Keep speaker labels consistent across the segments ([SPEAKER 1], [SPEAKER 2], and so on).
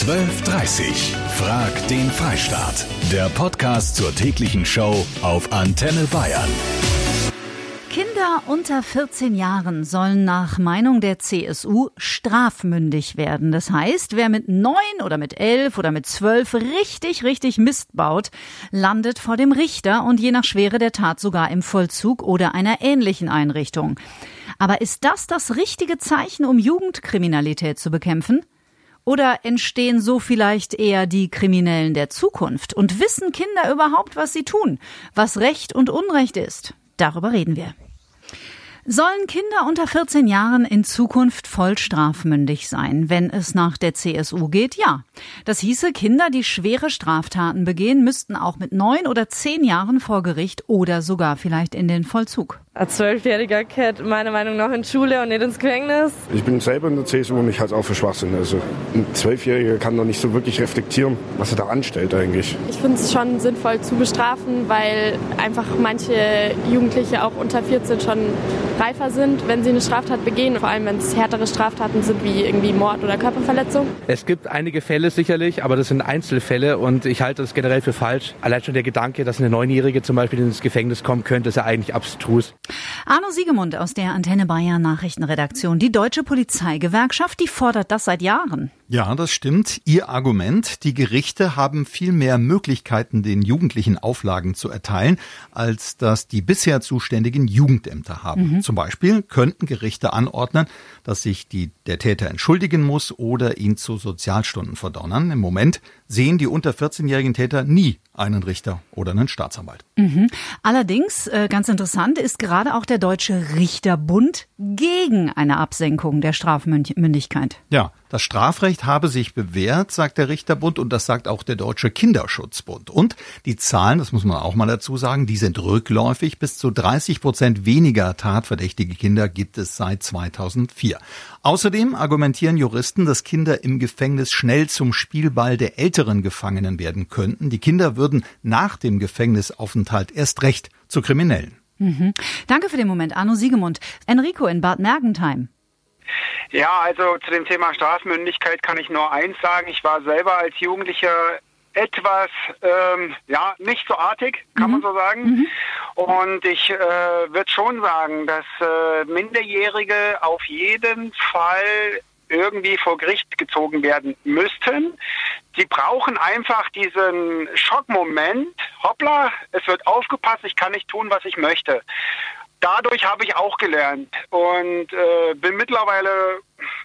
[SPEAKER 1] 12.30 Frag den Freistaat. Der Podcast zur täglichen Show auf Antenne Bayern.
[SPEAKER 2] Kinder unter 14 Jahren sollen nach Meinung der CSU strafmündig werden. Das heißt, wer mit 9 oder mit 11 oder mit 12 richtig, richtig Mist baut, landet vor dem Richter und je nach Schwere der Tat sogar im Vollzug oder einer ähnlichen Einrichtung. Aber ist das das richtige Zeichen, um Jugendkriminalität zu bekämpfen? Oder entstehen so vielleicht eher die Kriminellen der Zukunft? Und wissen Kinder überhaupt, was sie tun, was Recht und Unrecht ist? Darüber reden wir. Sollen Kinder unter 14 Jahren in Zukunft voll strafmündig sein, wenn es nach der CSU geht? Ja. Das hieße, Kinder, die schwere Straftaten begehen, müssten auch mit neun oder zehn Jahren vor Gericht oder sogar vielleicht in den Vollzug.
[SPEAKER 3] Ein Zwölfjähriger gehört meiner Meinung nach in Schule und nicht ins Gefängnis.
[SPEAKER 4] Ich bin selber in der CSU und ich halte es auch für Schwachsinn. Also ein Zwölfjähriger kann doch nicht so wirklich reflektieren, was er da anstellt eigentlich.
[SPEAKER 3] Ich finde es schon sinnvoll zu bestrafen, weil einfach manche Jugendliche auch unter 14 schon reifer sind, wenn sie eine Straftat begehen. Vor allem, wenn es härtere Straftaten sind wie irgendwie Mord oder Körperverletzung.
[SPEAKER 5] Es gibt einige Fälle sicherlich, aber das sind Einzelfälle und ich halte das generell für falsch. Allein schon der Gedanke, dass eine Neunjährige zum Beispiel ins Gefängnis kommen könnte, ist ja eigentlich abstrus.
[SPEAKER 2] Arno Siegemund aus der Antenne Bayern Nachrichtenredaktion. Die deutsche Polizeigewerkschaft, die fordert das seit Jahren.
[SPEAKER 6] Ja, das stimmt. Ihr Argument, die Gerichte haben viel mehr Möglichkeiten, den Jugendlichen Auflagen zu erteilen, als das die bisher zuständigen Jugendämter haben. Mhm. Zum Beispiel könnten Gerichte anordnen, dass sich die, der Täter entschuldigen muss oder ihn zu Sozialstunden verdonnern. Im Moment sehen die unter 14-jährigen Täter nie einen Richter oder einen Staatsanwalt.
[SPEAKER 2] Mhm. Allerdings, äh, ganz interessant, ist gerade auch der Deutsche Richterbund gegen eine Absenkung der Strafmündigkeit.
[SPEAKER 6] Ja, das Strafrecht habe sich bewährt, sagt der Richterbund, und das sagt auch der Deutsche Kinderschutzbund. Und die Zahlen, das muss man auch mal dazu sagen, die sind rückläufig. Bis zu 30 Prozent weniger tatverdächtige Kinder gibt es seit 2004. Außerdem argumentieren Juristen, dass Kinder im Gefängnis schnell zum Spielball der älteren Gefangenen werden könnten. Die Kinder würden nach dem Gefängnisaufenthalt erst recht zu Kriminellen.
[SPEAKER 2] Mhm. Danke für den Moment, Arno Siegemund. Enrico in Bad Mergentheim.
[SPEAKER 7] Ja, also zu dem Thema Strafmündigkeit kann ich nur eins sagen. Ich war selber als Jugendlicher etwas, ähm, ja, nicht so artig, kann mhm. man so sagen. Mhm. Und ich äh, würde schon sagen, dass äh, Minderjährige auf jeden Fall irgendwie vor Gericht gezogen werden müssten. Sie brauchen einfach diesen Schockmoment. Hoppla, es wird aufgepasst, ich kann nicht tun, was ich möchte dadurch habe ich auch gelernt und äh, bin mittlerweile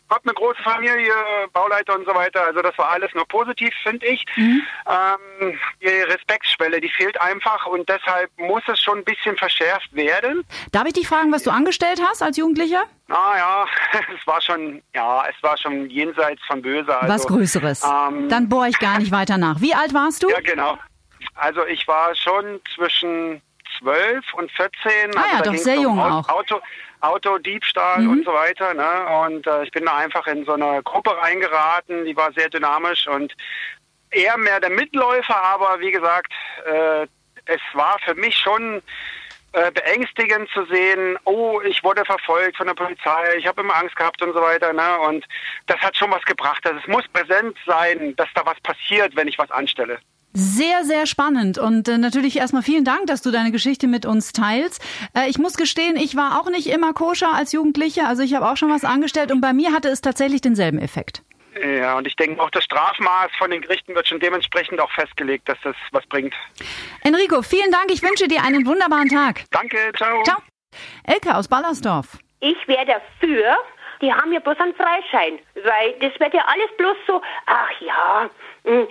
[SPEAKER 7] habe eine große Familie, Bauleiter und so weiter. Also das war alles nur positiv, finde ich. Mhm. Ähm, die Respektsschwelle, die fehlt einfach und deshalb muss es schon ein bisschen verschärft werden.
[SPEAKER 2] Darf ich dich fragen, was du angestellt hast als Jugendlicher?
[SPEAKER 7] Ah ja, es war schon, ja, es war schon jenseits von böse.
[SPEAKER 2] Also, was Größeres. Ähm, Dann bohre ich gar nicht weiter nach. Wie alt warst du?
[SPEAKER 7] Ja, genau. Also ich war schon zwischen 12 und 14.
[SPEAKER 2] Ah also ja, doch sehr jung um auch.
[SPEAKER 7] Auto, Autodiebstahl mhm. und so weiter. Ne? Und äh, ich bin da einfach in so eine Gruppe reingeraten, die war sehr dynamisch und eher mehr der Mitläufer, aber wie gesagt, äh, es war für mich schon äh, beängstigend zu sehen, oh, ich wurde verfolgt von der Polizei, ich habe immer Angst gehabt und so weiter. Ne? Und das hat schon was gebracht. Also es muss präsent sein, dass da was passiert, wenn ich was anstelle.
[SPEAKER 2] Sehr, sehr spannend und äh, natürlich erstmal vielen Dank, dass du deine Geschichte mit uns teilst. Äh, ich muss gestehen, ich war auch nicht immer koscher als Jugendliche, also ich habe auch schon was angestellt und bei mir hatte es tatsächlich denselben Effekt.
[SPEAKER 7] Ja, und ich denke auch das Strafmaß von den Gerichten wird schon dementsprechend auch festgelegt, dass das was bringt.
[SPEAKER 2] Enrico, vielen Dank. Ich wünsche dir einen wunderbaren Tag.
[SPEAKER 7] Danke, ciao.
[SPEAKER 2] Ciao. Elke aus Ballersdorf.
[SPEAKER 8] Ich wäre dafür, die haben ja bloß einen Freischein, weil das wird ja alles bloß so, ach ja,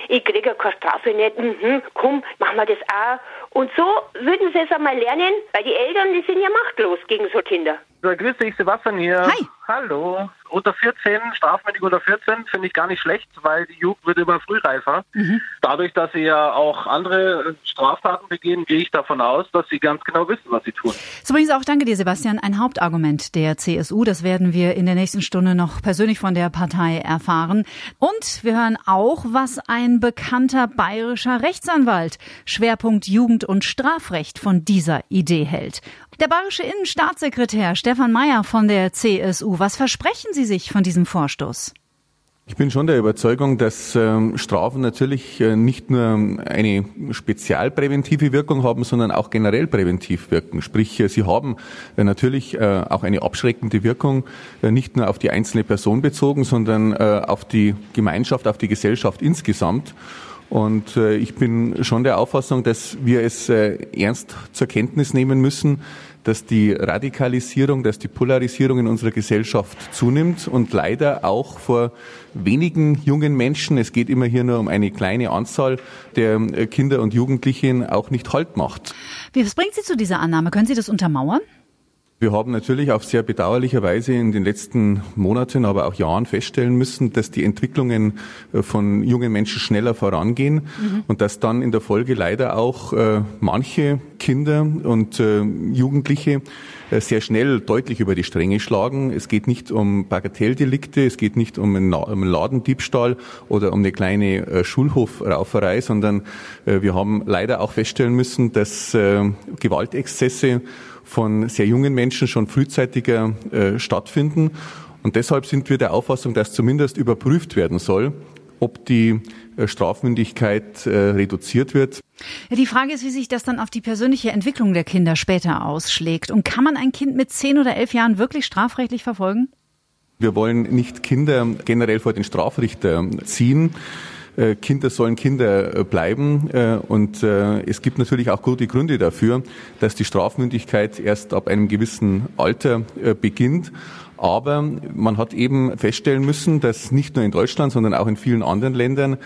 [SPEAKER 8] ich kriege ja keine Strafe nicht, mhm, komm, machen wir das auch. Und so würden sie es einmal lernen, weil die Eltern, die sind ja machtlos gegen so Kinder.
[SPEAKER 9] So, grüß dich, Sebastian hier.
[SPEAKER 2] Hi.
[SPEAKER 9] Hallo. Unter 14, strafmündig unter 14, finde ich gar nicht schlecht, weil die Jugend wird immer frühreifer. Mhm. Dadurch, dass sie ja auch andere Straftaten begehen, gehe ich davon aus, dass sie ganz genau wissen, was sie tun.
[SPEAKER 2] Übrigens auch danke dir, Sebastian. Ein Hauptargument der CSU, das werden wir in der nächsten Stunde noch persönlich von der Partei erfahren. Und wir hören auch, was ein bekannter bayerischer Rechtsanwalt, Schwerpunkt Jugend- und Strafrecht, von dieser Idee hält. Der bayerische Innenstaatssekretär Stefan Mayer von der CSU, was versprechen Sie sich von diesem Vorstoß?
[SPEAKER 10] Ich bin schon der Überzeugung, dass ähm, Strafen natürlich äh, nicht nur eine spezialpräventive Wirkung haben, sondern auch generell präventiv wirken. Sprich, äh, sie haben äh, natürlich auch eine abschreckende Wirkung, nicht nur auf die einzelne Person bezogen, sondern auf die Gemeinschaft, auf die Gesellschaft insgesamt. Und ich bin schon der Auffassung, dass wir es ernst zur Kenntnis nehmen müssen, dass die Radikalisierung, dass die Polarisierung in unserer Gesellschaft zunimmt und leider auch vor wenigen jungen Menschen, es geht immer hier nur um eine kleine Anzahl der äh, Kinder und Jugendlichen, auch nicht Halt macht.
[SPEAKER 2] Was bringt Sie zu dieser Annahme? Können Sie das untermauern?
[SPEAKER 10] Wir haben natürlich auf sehr bedauerliche Weise in den letzten Monaten, aber auch Jahren feststellen müssen, dass die Entwicklungen äh, von jungen Menschen schneller vorangehen mhm. und dass dann in der Folge leider auch äh, manche Kinder und äh, Jugendliche sehr schnell deutlich über die Stränge schlagen. Es geht nicht um Bagatelldelikte, es geht nicht um einen Ladendiebstahl oder um eine kleine Schulhofrauferei, sondern wir haben leider auch feststellen müssen, dass Gewaltexzesse von sehr jungen Menschen schon frühzeitiger äh, stattfinden. Und deshalb sind wir der Auffassung, dass zumindest überprüft werden soll, ob die äh, Strafmündigkeit äh, reduziert wird.
[SPEAKER 2] Ja, die Frage ist, wie sich das dann auf die persönliche Entwicklung der Kinder später ausschlägt. Und kann man ein Kind mit zehn oder elf Jahren wirklich strafrechtlich verfolgen?
[SPEAKER 10] Wir wollen nicht Kinder generell vor den Strafrichter ziehen. Äh, Kinder sollen Kinder äh, bleiben. Äh, und es gibt natürlich auch gute Gründe dafür, dass die Strafmündigkeit erst ab einem gewissen Alter beginnt. Aber man hat eben feststellen müssen, dass nicht nur in Deutschland, sondern auch in vielen anderen Ländern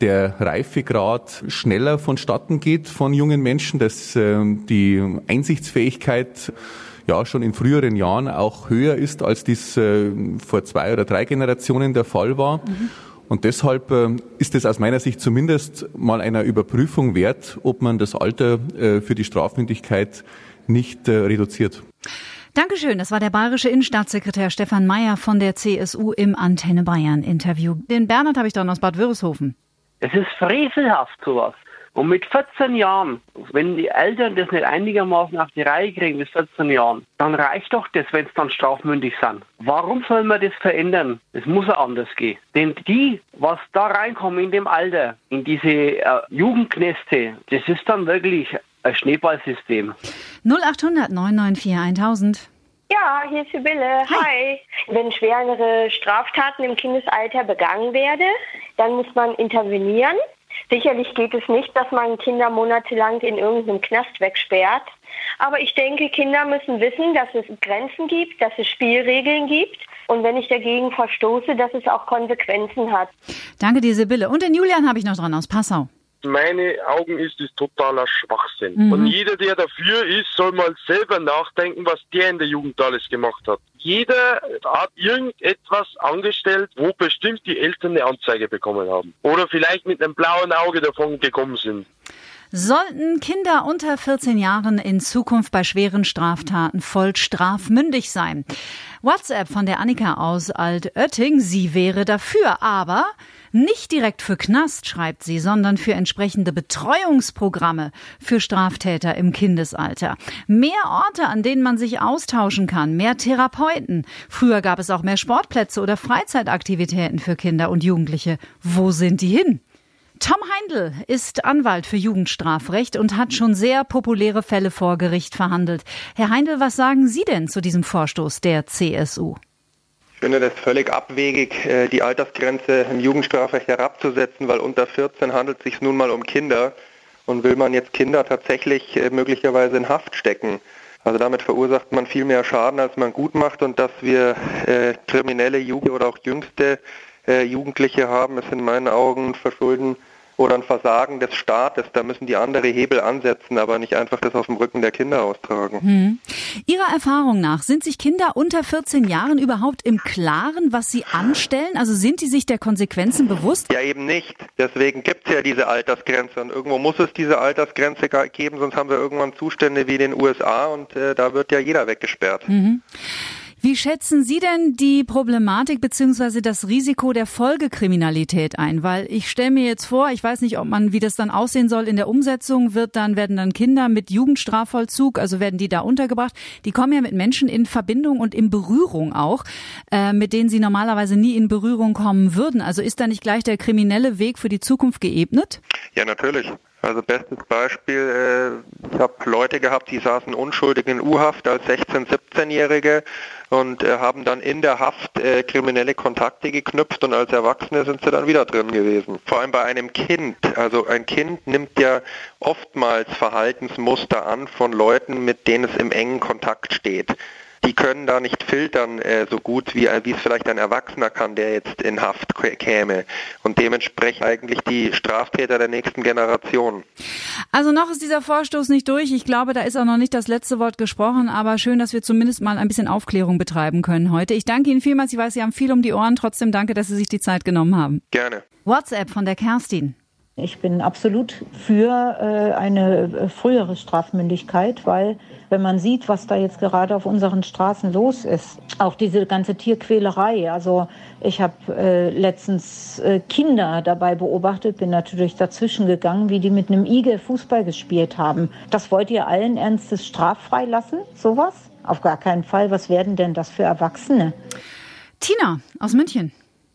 [SPEAKER 10] der Reifegrad schneller vonstatten geht von jungen Menschen, dass die Einsichtsfähigkeit ja schon in früheren Jahren auch höher ist, als dies vor zwei oder drei Generationen der Fall war. Mhm. Und deshalb äh, ist es aus meiner Sicht zumindest mal einer Überprüfung wert, ob man das Alter äh, für die Strafmündigkeit nicht äh, reduziert.
[SPEAKER 2] Dankeschön. Das war der bayerische Innenstaatssekretär Stefan Mayer von der CSU im Antenne Bayern Interview. Den Bernhard habe ich dann aus Bad Würreshofen.
[SPEAKER 11] Es ist frevelhaft sowas. Und mit 14 Jahren, wenn die Eltern das nicht einigermaßen auf die Reihe kriegen, bis 14 Jahren, dann reicht doch das, wenn es dann strafmündig sind. Warum soll man das verändern? Es muss ja anders gehen. Denn die, was da reinkommen in dem Alter, in diese äh, Jugendkneste, das ist dann wirklich ein Schneeballsystem.
[SPEAKER 2] 0800 994 1000.
[SPEAKER 12] Ja, hier ist Sibylle. Hi. Hi. Wenn schwerere Straftaten im Kindesalter begangen werden, dann muss man intervenieren. Sicherlich geht es nicht, dass man Kinder monatelang in irgendeinem Knast wegsperrt. Aber ich denke, Kinder müssen wissen, dass es Grenzen gibt, dass es Spielregeln gibt. Und wenn ich dagegen verstoße, dass es auch Konsequenzen hat.
[SPEAKER 2] Danke dir, Sibylle. Und den Julian habe ich noch dran aus Passau
[SPEAKER 13] meine Augen ist es totaler Schwachsinn. Mhm. Und jeder, der dafür ist, soll mal selber nachdenken, was der in der Jugend alles gemacht hat. Jeder hat irgendetwas angestellt, wo bestimmt die Eltern eine Anzeige bekommen haben. Oder vielleicht mit einem blauen Auge davon gekommen sind.
[SPEAKER 2] Sollten Kinder unter 14 Jahren in Zukunft bei schweren Straftaten voll strafmündig sein? WhatsApp von der Annika aus Altötting, sie wäre dafür, aber nicht direkt für Knast, schreibt sie, sondern für entsprechende Betreuungsprogramme für Straftäter im Kindesalter. Mehr Orte, an denen man sich austauschen kann, mehr Therapeuten. Früher gab es auch mehr Sportplätze oder Freizeitaktivitäten für Kinder und Jugendliche. Wo sind die hin? Tom Heindl ist Anwalt für Jugendstrafrecht und hat schon sehr populäre Fälle vor Gericht verhandelt. Herr Heindl, was sagen Sie denn zu diesem Vorstoß der CSU?
[SPEAKER 14] Ich finde das völlig abwegig, äh, die Altersgrenze im Jugendstrafrecht herabzusetzen, weil unter 14 handelt es sich nun mal um Kinder und will man jetzt Kinder tatsächlich äh, möglicherweise in Haft stecken. Also damit verursacht man viel mehr Schaden, als man gut macht und dass wir äh, kriminelle Jugend oder auch jüngste Jugendliche haben, ist in meinen Augen verschulden oder ein Versagen des Staates. Da müssen die andere Hebel ansetzen, aber nicht einfach das auf dem Rücken der Kinder austragen. Hm.
[SPEAKER 2] Ihrer Erfahrung nach, sind sich Kinder unter 14 Jahren überhaupt im Klaren, was sie anstellen? Also sind die sich der Konsequenzen bewusst?
[SPEAKER 14] Ja, eben nicht. Deswegen gibt es ja diese Altersgrenze und irgendwo muss es diese Altersgrenze geben, sonst haben wir irgendwann Zustände wie in den USA und äh, da wird ja jeder weggesperrt. Mhm.
[SPEAKER 2] Wie schätzen Sie denn die Problematik beziehungsweise das Risiko der Folgekriminalität ein? Weil ich stelle mir jetzt vor, ich weiß nicht, ob man, wie das dann aussehen soll in der Umsetzung, wird dann, werden dann Kinder mit Jugendstrafvollzug, also werden die da untergebracht. Die kommen ja mit Menschen in Verbindung und in Berührung auch, äh, mit denen sie normalerweise nie in Berührung kommen würden. Also ist da nicht gleich der kriminelle Weg für die Zukunft geebnet?
[SPEAKER 14] Ja, natürlich. Also bestes Beispiel, äh, ich habe Leute gehabt, die saßen unschuldig in U-Haft als 16-, 17-Jährige und äh, haben dann in der Haft äh, kriminelle Kontakte geknüpft und als Erwachsene sind sie dann wieder drin gewesen. Vor allem bei einem Kind. Also ein Kind nimmt ja oftmals Verhaltensmuster an von Leuten, mit denen es im engen Kontakt steht die können da nicht filtern äh, so gut, wie, wie es vielleicht ein Erwachsener kann, der jetzt in Haft käme. Und dementsprechend eigentlich die Straftäter der nächsten Generation.
[SPEAKER 2] Also noch ist dieser Vorstoß nicht durch. Ich glaube, da ist auch noch nicht das letzte Wort gesprochen, aber schön, dass wir zumindest mal ein bisschen Aufklärung betreiben können heute. Ich danke Ihnen vielmals. Ich weiß, Sie haben viel um die Ohren. Trotzdem danke, dass Sie sich die Zeit genommen haben.
[SPEAKER 14] Gerne.
[SPEAKER 2] WhatsApp von der Kerstin.
[SPEAKER 15] Ich bin absolut für äh, eine äh, frühere Strafmündigkeit, weil wenn man sieht, was da jetzt gerade auf unseren Straßen los ist, auch diese ganze Tierquälerei. Also ich habe äh, letztens äh, Kinder dabei beobachtet, bin natürlich dazwischen gegangen, wie die mit einem Igel Fußball gespielt haben. Das wollt ihr allen Ernstes straffrei lassen, sowas? Auf gar keinen Fall. Was werden denn das für Erwachsene?
[SPEAKER 2] Tina aus München.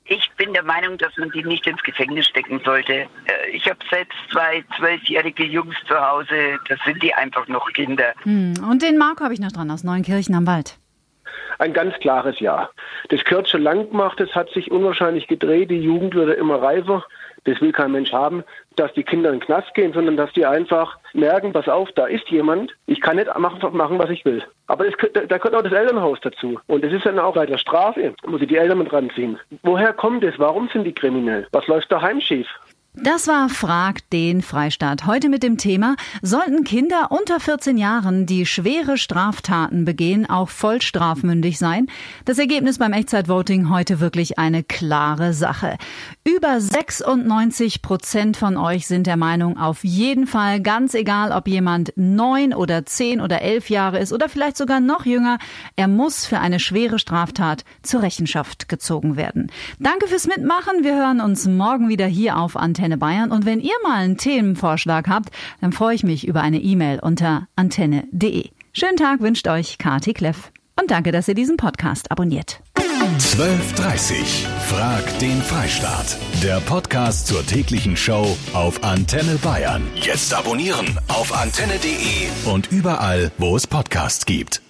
[SPEAKER 16] Ich bin der Meinung, dass man die nicht ins Gefängnis stecken sollte. Äh, ich habe selbst zwei zwölfjährige Jungs zu Hause. Das sind die einfach noch Kinder.
[SPEAKER 2] Hm. Und den Marco habe ich noch dran aus Neunkirchen am Wald.
[SPEAKER 17] Ein ganz klares Ja. Das schon lang gemacht. Es hat sich unwahrscheinlich gedreht. Die Jugend wird immer reifer. Das will kein Mensch haben, dass die Kinder in den Knast gehen, sondern dass die einfach merken, pass auf, da ist jemand, ich kann nicht machen, machen was ich will. Aber es, da gehört auch das Elternhaus dazu. Und das ist dann auch bei der Strafe, muss ich die Eltern mit ranziehen. Woher kommt es? Warum sind die kriminell? Was läuft daheim schief?
[SPEAKER 2] Das war Frag den Freistaat. Heute mit dem Thema, sollten Kinder unter 14 Jahren, die schwere Straftaten begehen, auch voll strafmündig sein? Das Ergebnis beim Echtzeitvoting heute wirklich eine klare Sache. Über 96 Prozent von euch sind der Meinung, auf jeden Fall, ganz egal, ob jemand neun oder zehn oder elf Jahre ist oder vielleicht sogar noch jünger, er muss für eine schwere Straftat zur Rechenschaft gezogen werden. Danke fürs Mitmachen. Wir hören uns morgen wieder hier auf Antenne Antenne Bayern. Und wenn ihr mal einen Themenvorschlag habt, dann freue ich mich über eine E-Mail unter antenne.de. Schönen Tag wünscht euch Kati Kleff. Und danke, dass ihr diesen Podcast abonniert.
[SPEAKER 1] 12.30 Frag den Freistaat. Der Podcast zur täglichen Show auf Antenne Bayern. Jetzt abonnieren auf antenne.de und überall, wo es Podcasts gibt.